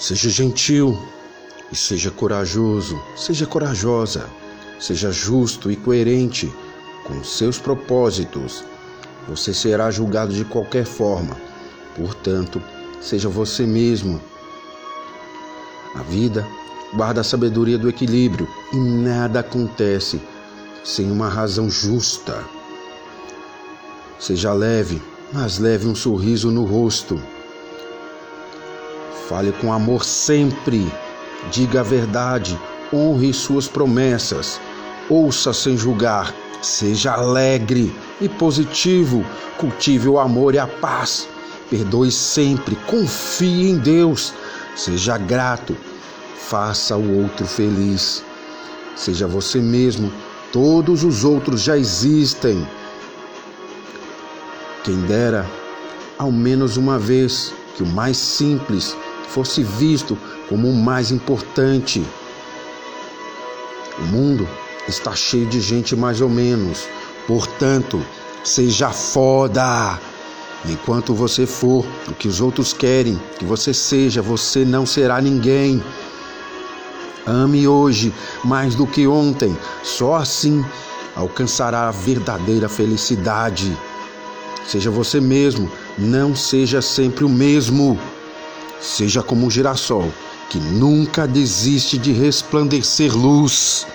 Seja gentil e seja corajoso, seja corajosa, seja justo e coerente com seus propósitos. Você será julgado de qualquer forma, portanto, seja você mesmo. A vida guarda a sabedoria do equilíbrio e nada acontece sem uma razão justa. Seja leve, mas leve um sorriso no rosto. Fale com amor sempre. Diga a verdade. Honre suas promessas. Ouça sem julgar. Seja alegre e positivo. Cultive o amor e a paz. Perdoe sempre. Confie em Deus. Seja grato. Faça o outro feliz. Seja você mesmo. Todos os outros já existem. Quem dera, ao menos uma vez, que o mais simples fosse visto como o mais importante. O mundo está cheio de gente mais ou menos, portanto, seja foda. Enquanto você for o que os outros querem que você seja, você não será ninguém. Ame hoje mais do que ontem, só assim alcançará a verdadeira felicidade. Seja você mesmo, não seja sempre o mesmo. Seja como um girassol que nunca desiste de resplandecer luz.